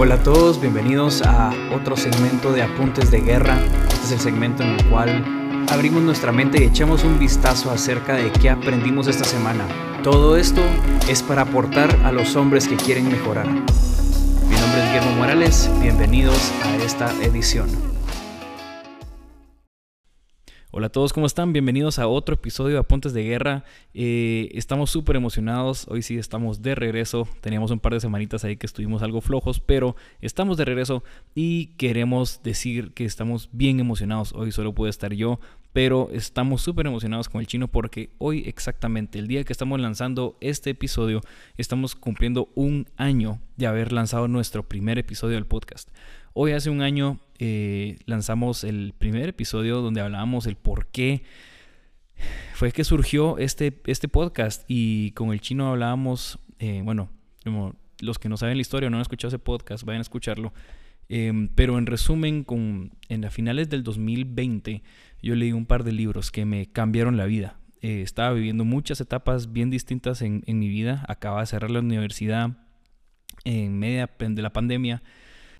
Hola a todos, bienvenidos a otro segmento de Apuntes de Guerra. Este es el segmento en el cual abrimos nuestra mente y echamos un vistazo acerca de qué aprendimos esta semana. Todo esto es para aportar a los hombres que quieren mejorar. Mi nombre es Guillermo Morales, bienvenidos a esta edición. Hola a todos, ¿cómo están? Bienvenidos a otro episodio de Apuntes de Guerra. Eh, estamos súper emocionados, hoy sí estamos de regreso. Teníamos un par de semanitas ahí que estuvimos algo flojos, pero estamos de regreso y queremos decir que estamos bien emocionados. Hoy solo puede estar yo, pero estamos súper emocionados con el chino porque hoy exactamente, el día que estamos lanzando este episodio, estamos cumpliendo un año de haber lanzado nuestro primer episodio del podcast. Hoy hace un año eh, lanzamos el primer episodio donde hablábamos el por qué fue que surgió este, este podcast y con el chino hablábamos, eh, bueno, como los que no saben la historia o no han escuchado ese podcast, vayan a escucharlo. Em, pero en resumen, con, en las finales del 2020 yo leí un par de libros que me cambiaron la vida. Eh, estaba viviendo muchas etapas bien distintas en, en mi vida. Acababa de cerrar la universidad en media de la pandemia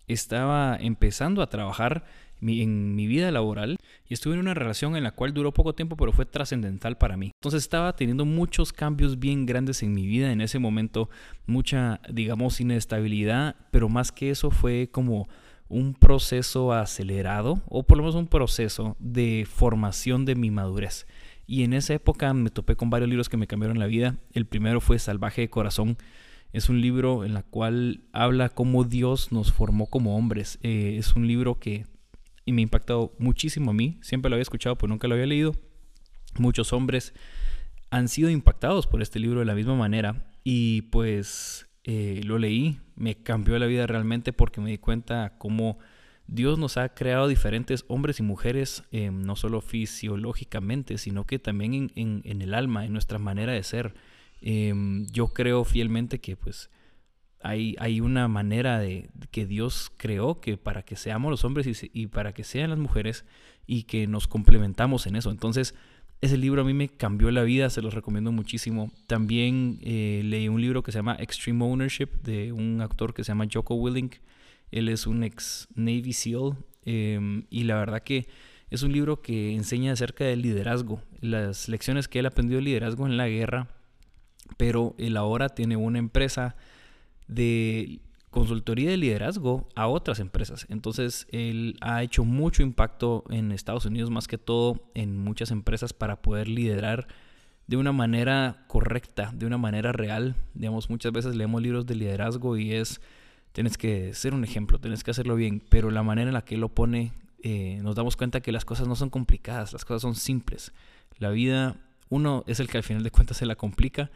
estaba empezando a trabajar en mi vida laboral y estuve en una relación en la cual duró poco tiempo pero fue trascendental para mí. Entonces estaba teniendo muchos cambios bien grandes en mi vida en ese momento, mucha, digamos, inestabilidad, pero más que eso fue como un proceso acelerado o por lo menos un proceso de formación de mi madurez. Y en esa época me topé con varios libros que me cambiaron la vida. El primero fue Salvaje de Corazón es un libro en el cual habla cómo Dios nos formó como hombres. Eh, es un libro que me ha impactado muchísimo a mí. Siempre lo había escuchado, pero nunca lo había leído. Muchos hombres han sido impactados por este libro de la misma manera. Y pues eh, lo leí, me cambió la vida realmente porque me di cuenta cómo Dios nos ha creado diferentes hombres y mujeres, eh, no solo fisiológicamente, sino que también en el alma, en nuestra manera de ser. Em, yo creo fielmente que pues hay, hay una manera de que Dios creó que para que seamos los hombres y, para que sean las mujeres y que nos complementamos en eso. Entonces, ese libro a mí me cambió la vida, se los recomiendo muchísimo. También eh, leí un libro que se llama Extreme Ownership de un actor que se llama Joko Willink. Él es un ex Navy SEAL em, y la verdad que es un libro que enseña acerca del liderazgo, las lecciones que él aprendió de liderazgo en la guerra pero él ahora tiene una empresa de consultoría de liderazgo a otras empresas. Entonces, él ha hecho mucho impacto en Estados Unidos, más que todo en muchas empresas para poder liderar de una manera correcta, de una manera real. Digamos, muchas veces leemos libros de liderazgo y es, tienes que ser un ejemplo, tienes que hacerlo bien, pero la manera en la que él lo pone, eh, nos damos cuenta que las cosas no son complicadas, las cosas son simples. La vida, uno es el que al final de cuentas se la complica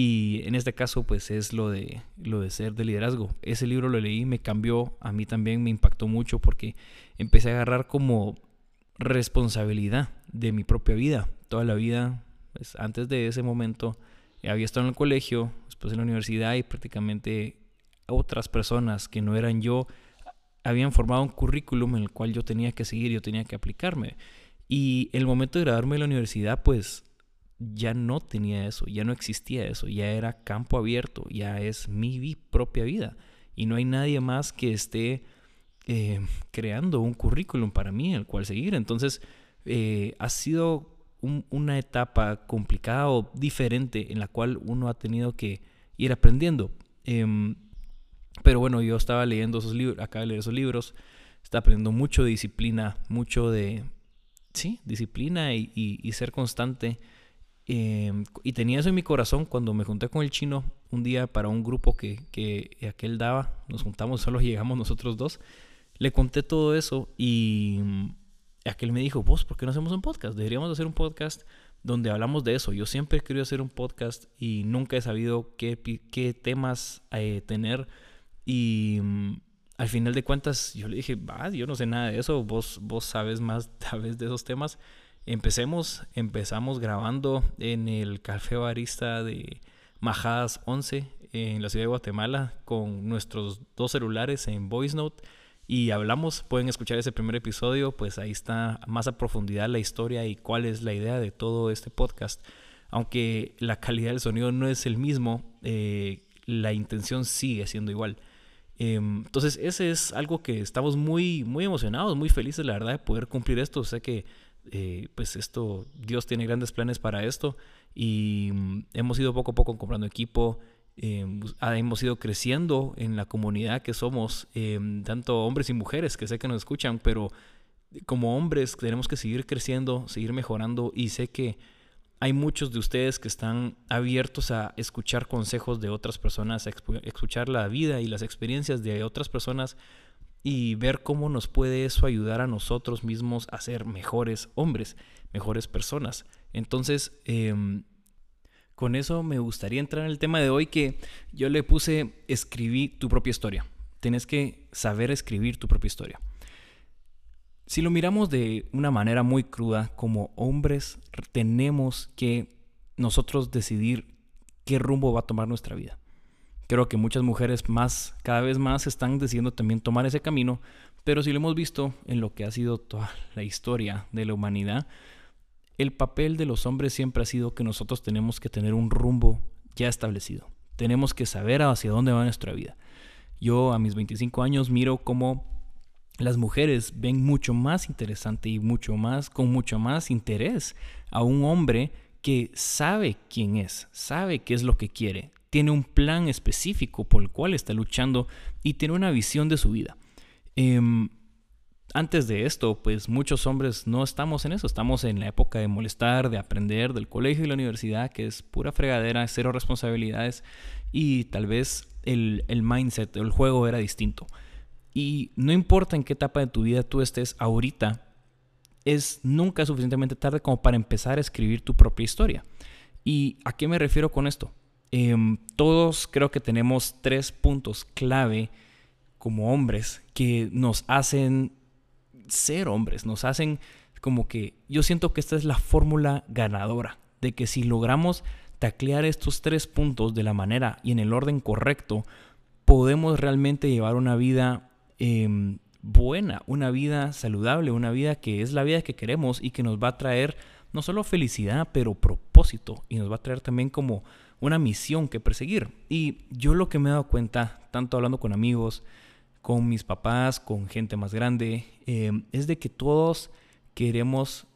y en este caso, pues es lo de, lo de ser de liderazgo. Ese libro lo leí, me cambió, a mí también me impactó mucho porque empecé a agarrar como responsabilidad de mi propia vida. Toda la vida, pues antes de ese momento, había estado en el colegio, después en la universidad y prácticamente otras personas que no eran yo habían formado un currículum en el cual yo tenía que seguir, yo tenía que aplicarme. Y el momento de graduarme de la universidad, pues ya no tenía eso, ya no existía eso, ya era campo abierto, ya es mi propia vida. Y no hay nadie más que esté eh, creando un currículum para mí, el cual seguir. Entonces, eh, ha sido una etapa complicada o diferente en la cual uno ha tenido que ir aprendiendo. Em, pero bueno, yo estaba leyendo esos libros, acabo de leer esos libros, estaba aprendiendo mucho de disciplina, mucho de, sí, disciplina y ser constante Em, y tenía eso en mi corazón cuando me junté con el chino un día para un grupo que, que aquel daba. Nos juntamos, solo llegamos nosotros dos. Le conté todo eso y mm, aquel me dijo, vos, ¿por qué no hacemos un podcast? Deberíamos hacer un podcast donde hablamos de eso. Yo siempre he querido hacer un podcast y nunca he sabido qué, qué temas eh, tener. Y mm, al final de cuentas yo le dije, va, yo no sé nada de eso, vos, vos sabes más tal de esos temas. Empecemos, empezamos grabando en el Café Barista de Majadas 11 en la ciudad de Guatemala con nuestros dos celulares en Voice Note y hablamos, pueden escuchar ese primer episodio, pues ahí está más a profundidad la historia y cuál es la idea de todo este podcast. Aunque la calidad del sonido no es el mismo, eh, la intención sigue siendo igual. Em, entonces, ese es algo que estamos muy, muy emocionados, muy felices, la verdad, de poder cumplir esto. Sé que, eh, pues, esto, Dios tiene grandes planes para esto y mm, hemos ido poco a poco comprando equipo. Em, hemos ido creciendo en la comunidad que somos, em, tanto hombres y mujeres que sé que nos escuchan, pero como hombres tenemos que seguir creciendo, seguir mejorando y sé que hay muchos de ustedes que están abiertos a escuchar consejos de otras personas, a escuchar la vida y las experiencias de otras personas y ver cómo nos puede eso ayudar a nosotros mismos a ser mejores hombres, mejores personas. Entonces, eh, con eso me gustaría entrar en el tema de hoy que yo le puse escribí tu propia historia. Tienes que saber escribir tu propia historia. Si lo miramos de una manera muy cruda, como hombres tenemos que nosotros decidir qué rumbo va a tomar nuestra vida. Creo que muchas mujeres más, cada vez más están decidiendo también tomar ese camino, pero si lo hemos visto en lo que ha sido toda la historia de la humanidad, el papel de los hombres siempre ha sido que nosotros tenemos que tener un rumbo ya establecido. Tenemos que saber hacia dónde va nuestra vida. Yo a mis 25 años miro cómo las mujeres ven mucho más interesante y mucho más con mucho más interés a un hombre que sabe quién es, sabe qué es lo que quiere, tiene un plan específico por el cual está luchando y tiene una visión de su vida. Em, antes de esto, pues muchos hombres no estamos en eso, estamos en la época de molestar, de aprender, del colegio y la universidad, que es pura fregadera, cero responsabilidades y tal vez el, mindset, el juego era distinto. Y no importa en qué etapa de tu vida tú estés ahorita, es nunca suficientemente tarde como para empezar a escribir tu propia historia. ¿Y a qué me refiero con esto? Em, todos creo que tenemos tres puntos clave como hombres que nos hacen ser hombres, nos hacen como que yo siento que esta es la fórmula ganadora, de que si logramos taclear estos tres puntos de la manera y en el orden correcto, podemos realmente llevar una vida em, buena, una vida saludable, una vida que es la vida que queremos y que nos va a traer no solo felicidad, pero propósito y nos va a traer también como una misión que perseguir. Y yo lo que me he dado cuenta, tanto hablando con amigos, con mis papás, con gente más grande, eh, es de que todos queremos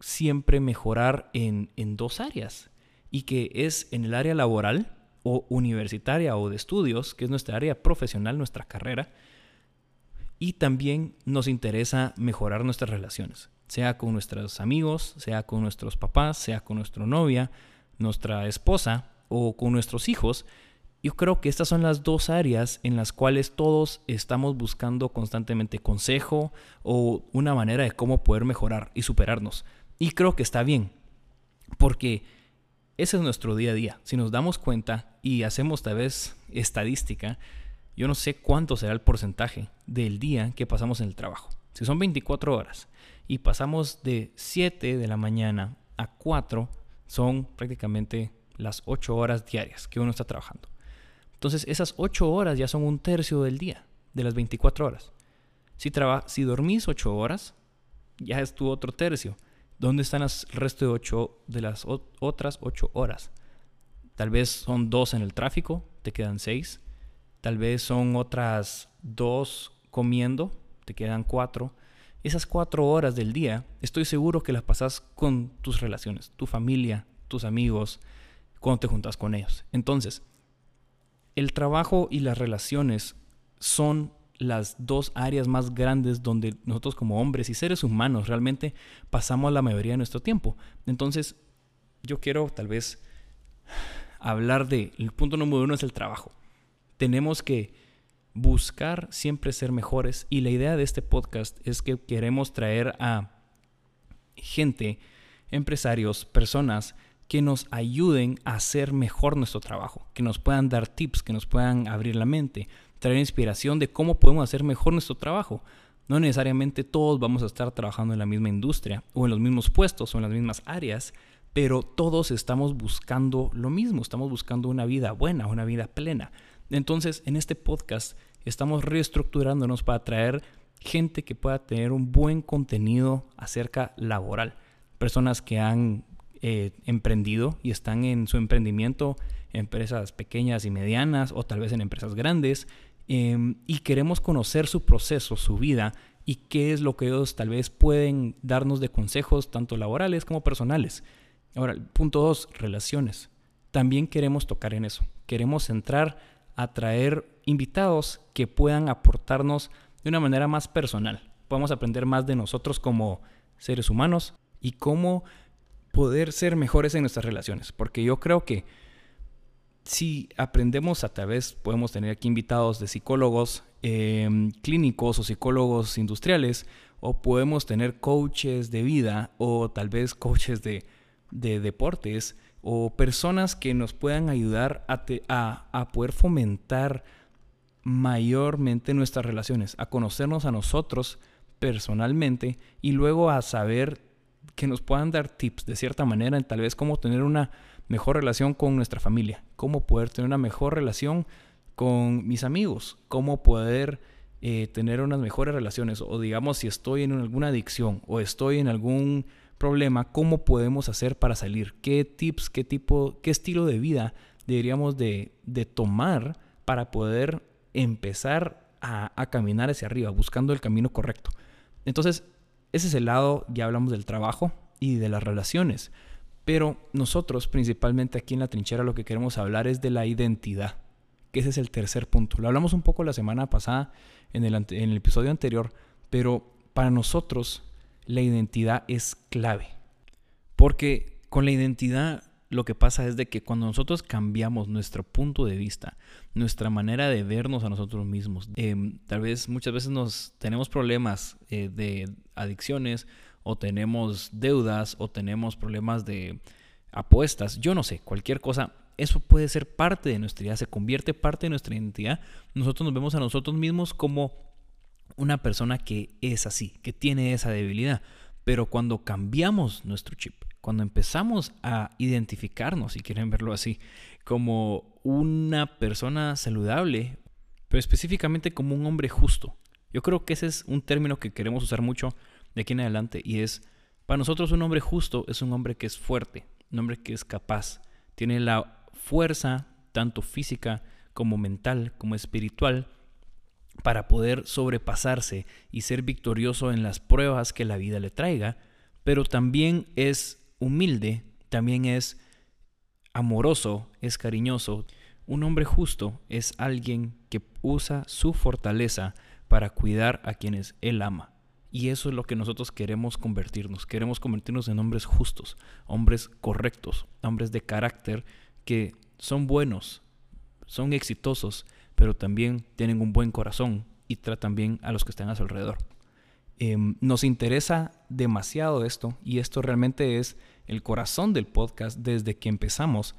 siempre mejorar en, en dos áreas y que es en el área laboral o universitaria o de estudios, que es nuestra área profesional, nuestra carrera, y también nos interesa mejorar nuestras relaciones, sea con nuestros amigos, sea con nuestros papás, sea con nuestra novia, nuestra esposa o con nuestros hijos, yo creo que estas son las dos áreas en las cuales todos estamos buscando constantemente consejo o una manera de cómo poder mejorar y superarnos. Y creo que está bien, porque ese es nuestro día a día. Si nos damos cuenta y hacemos tal vez estadística, yo no sé cuánto será el porcentaje del día que pasamos en el trabajo. Si son 24 horas y pasamos de 7 de la mañana a 4, son prácticamente las 8 horas diarias que uno está trabajando. Entonces esas 8 horas ya son un tercio del día, de las 24 horas. Si, si dormís 8 horas, ya es tu otro tercio. ¿Dónde están el resto de, 8, de las otras 8 horas? Tal vez son 2 en el tráfico, te quedan 6. Tal vez son otras 2 comiendo, te quedan 4. Esas 4 horas del día, estoy seguro que las pasas con tus relaciones, tu familia, tus amigos, cuando te juntas con ellos. Entonces, el trabajo y las relaciones son las dos áreas más grandes donde nosotros como hombres y seres humanos realmente pasamos la mayoría de nuestro tiempo. Entonces, yo quiero tal vez hablar de, el punto número uno es el trabajo. Tenemos que buscar siempre ser mejores y la idea de este podcast es que queremos traer a gente, empresarios, personas que nos ayuden a hacer mejor nuestro trabajo, que nos puedan dar tips, que nos puedan abrir la mente, traer inspiración de cómo podemos hacer mejor nuestro trabajo. No necesariamente todos vamos a estar trabajando en la misma industria o en los mismos puestos o en las mismas áreas, pero todos estamos buscando lo mismo, estamos buscando una vida buena, una vida plena. Entonces, en este podcast estamos reestructurándonos para traer gente que pueda tener un buen contenido acerca laboral. Personas que han eh, emprendido y están en su emprendimiento, empresas pequeñas y medianas o tal vez en empresas grandes, em, y queremos conocer su proceso, su vida y qué es lo que ellos tal vez pueden darnos de consejos, tanto laborales como personales. Ahora, punto dos, relaciones. También queremos tocar en eso. Queremos entrar a traer invitados que puedan aportarnos de una manera más personal. Podemos aprender más de nosotros como seres humanos y cómo poder ser mejores en nuestras relaciones. Porque yo creo que si aprendemos a través, podemos tener aquí invitados de psicólogos em, clínicos o psicólogos industriales, o podemos tener coaches de vida o tal vez coaches de, deportes o personas que nos puedan ayudar a, a poder fomentar mayormente nuestras relaciones, a conocernos a nosotros personalmente y luego a saber que nos puedan dar tips de cierta manera en tal vez cómo tener una mejor relación con nuestra familia, cómo poder tener una mejor relación con mis amigos, cómo poder eh, tener unas mejores relaciones o digamos si estoy en alguna adicción o estoy en algún problema, cómo podemos hacer para salir, qué tips, qué tipo, qué estilo de vida deberíamos de, de tomar para poder empezar a, a, caminar hacia arriba, buscando el camino correcto. Entonces, ese es el lado, ya hablamos del trabajo y de las relaciones. Pero nosotros, principalmente aquí en la trinchera, lo que queremos hablar es de la identidad, que ese es el tercer punto. Lo hablamos un poco la semana pasada en el, en el episodio anterior, pero para nosotros la identidad es clave. Porque con la identidad lo que pasa es de que cuando nosotros cambiamos nuestro punto de vista, nuestra manera de vernos a nosotros mismos, em, tal vez muchas veces nos tenemos problemas eh, de adicciones o tenemos deudas o tenemos problemas de apuestas, yo no sé, cualquier cosa, eso puede ser parte de nuestra identidad, se convierte parte de nuestra identidad. Nosotros nos vemos a nosotros mismos como una persona que es así, que tiene esa debilidad. Pero cuando cambiamos nuestro chip, cuando empezamos a identificarnos, si quieren verlo así, como una persona saludable, pero específicamente como un hombre justo. Yo creo que ese es un término que queremos usar mucho de aquí en adelante y es, para nosotros un hombre justo es un hombre que es fuerte, un hombre que es capaz, tiene la fuerza, tanto física como mental, como espiritual, para poder sobrepasarse y ser victorioso en las pruebas que la vida le traiga, pero también es humilde, también es amoroso, es cariñoso. Un hombre justo es alguien que usa su fortaleza para cuidar a quienes él ama. Y eso es lo que nosotros queremos convertirnos. Queremos convertirnos en hombres justos, hombres correctos, hombres de carácter que son buenos, son exitosos, pero también tienen un buen corazón y tratan bien a los que están a su alrededor. Em, nos interesa demasiado esto y esto realmente es el corazón del podcast desde que empezamos,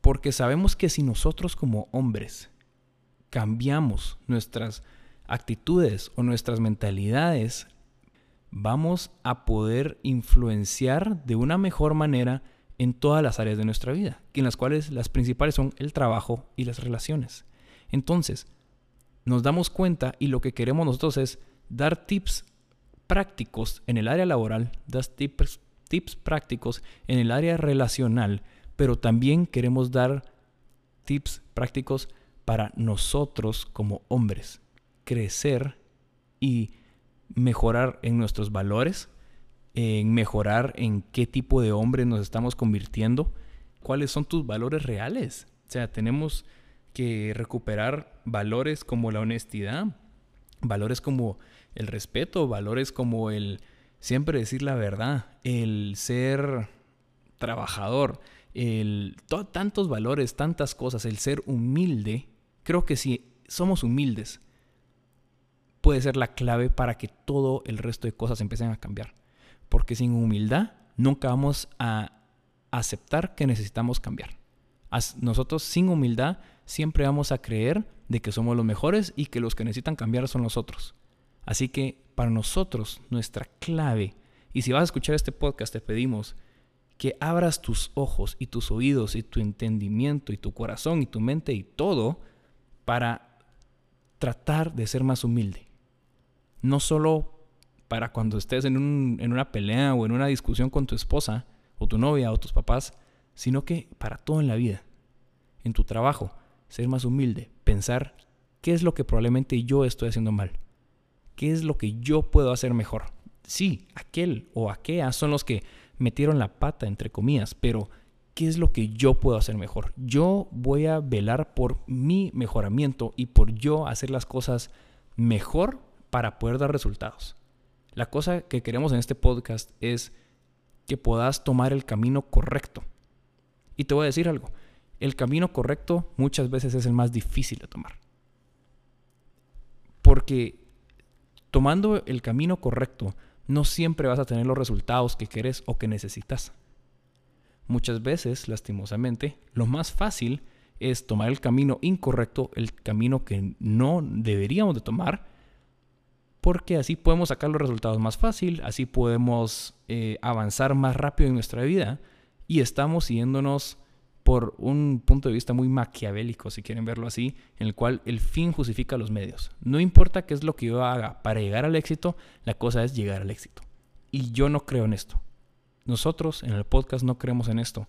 porque sabemos que si nosotros como hombres cambiamos nuestras actitudes o nuestras mentalidades, vamos a poder influenciar de una mejor manera en todas las áreas de nuestra vida, en las cuales las principales son el trabajo y las relaciones. Entonces, nos damos cuenta y lo que queremos nosotros es dar tips prácticos en el área laboral, dar tips tips prácticos en el área relacional, pero también queremos dar tips prácticos para nosotros como hombres, crecer y mejorar en nuestros valores, en mejorar en qué tipo de hombre nos estamos convirtiendo, cuáles son tus valores reales. O sea, tenemos que recuperar valores como la honestidad, valores como el respeto, valores como el siempre decir la verdad, el ser trabajador, el tantos valores, tantas cosas, el ser humilde, creo que si somos humildes puede ser la clave para que todo el resto de cosas empiecen a cambiar. Porque sin humildad nunca vamos a aceptar que necesitamos cambiar. Nosotros sin humildad siempre vamos a creer de que somos los mejores y que los que necesitan cambiar son los otros. Así que para nosotros nuestra clave, y si vas a escuchar este podcast te pedimos que abras tus ojos y tus oídos y tu entendimiento y tu corazón y tu mente y todo para tratar de ser más humilde. No solo para cuando estés en, en una pelea o en una discusión con tu esposa o tu novia o tus papás, sino que para todo en la vida. En tu trabajo, ser más humilde, pensar qué es lo que probablemente yo estoy haciendo mal, qué es lo que yo puedo hacer mejor. Sí, aquel o aquella son los que metieron la pata, entre comillas, pero ¿qué es lo que yo puedo hacer mejor? Yo voy a velar por mi mejoramiento y por yo hacer las cosas mejor para poder dar resultados. La cosa que queremos en este podcast es que puedas tomar el camino correcto. Y te voy a decir algo, el camino correcto muchas veces es el más difícil de tomar. Porque tomando el camino correcto, no siempre vas a tener los resultados que quieres o que necesitas. Muchas veces, lastimosamente, lo más fácil es tomar el camino incorrecto, el camino que no deberíamos de tomar, porque así podemos sacar los resultados más fácil, así podemos eh, avanzar más rápido en nuestra vida y estamos siguiéndonos por un punto de vista muy maquiavélico, si quieren verlo así, en el cual el fin justifica los medios. No importa qué es lo que yo haga para llegar al éxito, la cosa es llegar al éxito. Y yo no creo en esto. Nosotros en el podcast no creemos en esto.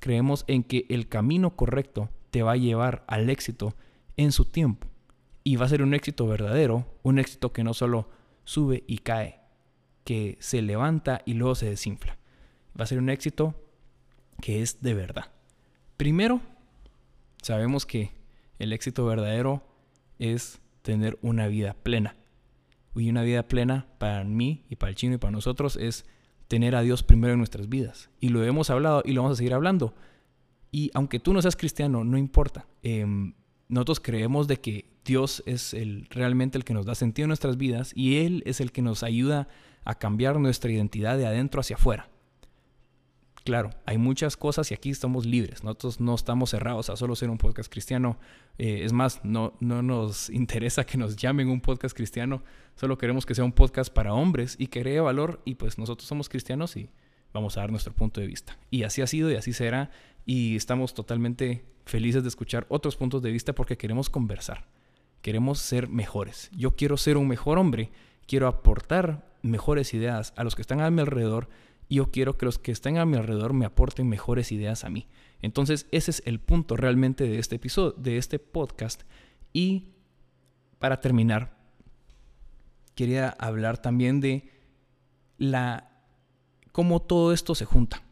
Creemos en que el camino correcto te va a llevar al éxito en su tiempo. Y va a ser un éxito verdadero, un éxito que no solo sube y cae, que se levanta y luego se desinfla. Va a ser un éxito que es de verdad. Primero, sabemos que el éxito verdadero es tener una vida plena. Y una vida plena para mí y para el chino y para nosotros es tener a Dios primero en nuestras vidas. Y lo hemos hablado y lo vamos a seguir hablando. Y aunque tú no seas cristiano, no importa. Em, nosotros creemos de que Dios es el, realmente el que nos da sentido en nuestras vidas y Él es el que nos ayuda a cambiar nuestra identidad de adentro hacia afuera. Claro, hay muchas cosas y aquí estamos libres. Nosotros no estamos cerrados a solo ser un podcast cristiano. Eh, es más, no, no nos interesa que nos llamen un podcast cristiano. Solo queremos que sea un podcast para hombres y que cree valor. Y pues nosotros somos cristianos y vamos a dar nuestro punto de vista. Y así ha sido y así será. Y estamos totalmente felices de escuchar otros puntos de vista porque queremos conversar. Queremos ser mejores. Yo quiero ser un mejor hombre. Quiero aportar mejores ideas a los que están a mi alrededor y yo quiero que los que estén a mi alrededor me aporten mejores ideas a mí. Entonces, ese es el punto realmente de este episodio, de este podcast. Y para terminar, quería hablar también de la cómo todo esto se junta.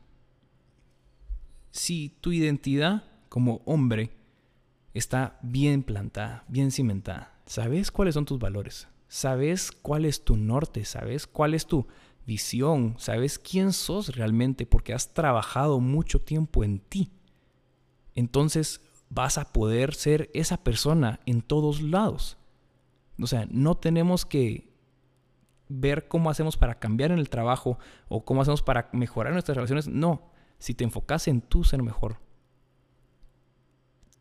Si tu identidad como hombre está bien plantada, bien cimentada, sabes cuáles son tus valores, sabes cuál es tu norte, sabes cuál es tu visión, sabes quién sos realmente porque has trabajado mucho tiempo en ti. Entonces vas a poder ser esa persona en todos lados. O sea, no tenemos que ver cómo hacemos para cambiar en el trabajo o cómo hacemos para mejorar nuestras relaciones. No, si te enfocas en tú ser mejor,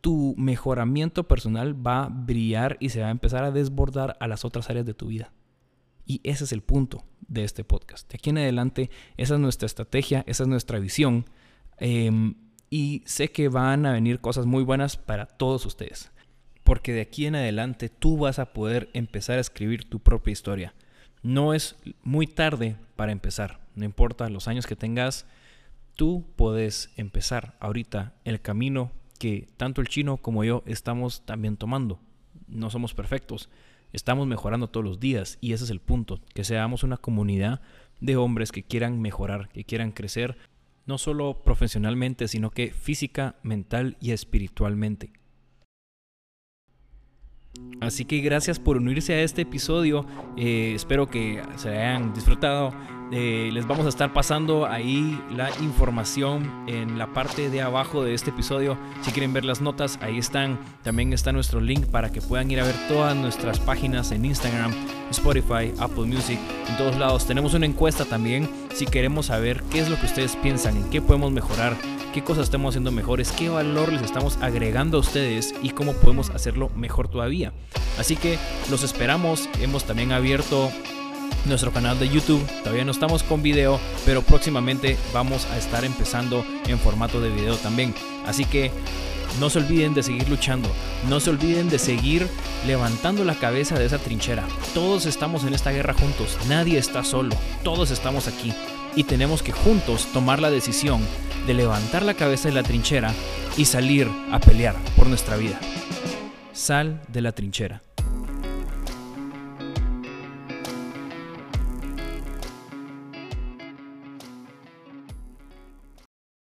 tu mejoramiento personal va a brillar y se va a empezar a desbordar a las otras áreas de tu vida. Y ese es el punto de este podcast. De aquí en adelante, esa es nuestra estrategia, esa es nuestra visión. Em, y sé que van a venir cosas muy buenas para todos ustedes. Porque de aquí en adelante tú vas a poder empezar a escribir tu propia historia. No es muy tarde para empezar. No importa los años que tengas, tú puedes empezar ahorita el camino que tanto el chino como yo estamos también tomando. No somos perfectos Estamos mejorando todos los días y ese es el punto, que seamos una comunidad de hombres que quieran mejorar, que quieran crecer, no solo profesionalmente, sino que física, mental y espiritualmente. Así que gracias por unirse a este episodio. Eh, espero que se hayan disfrutado. Eh, les vamos a estar pasando ahí la información en la parte de abajo de este episodio. Si quieren ver las notas, ahí están. También está nuestro link para que puedan ir a ver todas nuestras páginas en Instagram, Spotify, Apple Music, en todos lados. Tenemos una encuesta también si queremos saber qué es lo que ustedes piensan, en qué podemos mejorar qué cosas estamos haciendo mejores, qué valor les estamos agregando a ustedes y cómo podemos hacerlo mejor todavía. Así que los esperamos, hemos también abierto nuestro canal de YouTube. Todavía no estamos con video, pero próximamente vamos a estar empezando en formato de video también. Así que no se olviden de seguir luchando, no se olviden de seguir levantando la cabeza de esa trinchera. Todos estamos en esta guerra juntos, nadie está solo, todos estamos aquí y tenemos que juntos tomar la decisión de levantar la cabeza de la trinchera y salir a pelear por nuestra vida. Sal de la trinchera.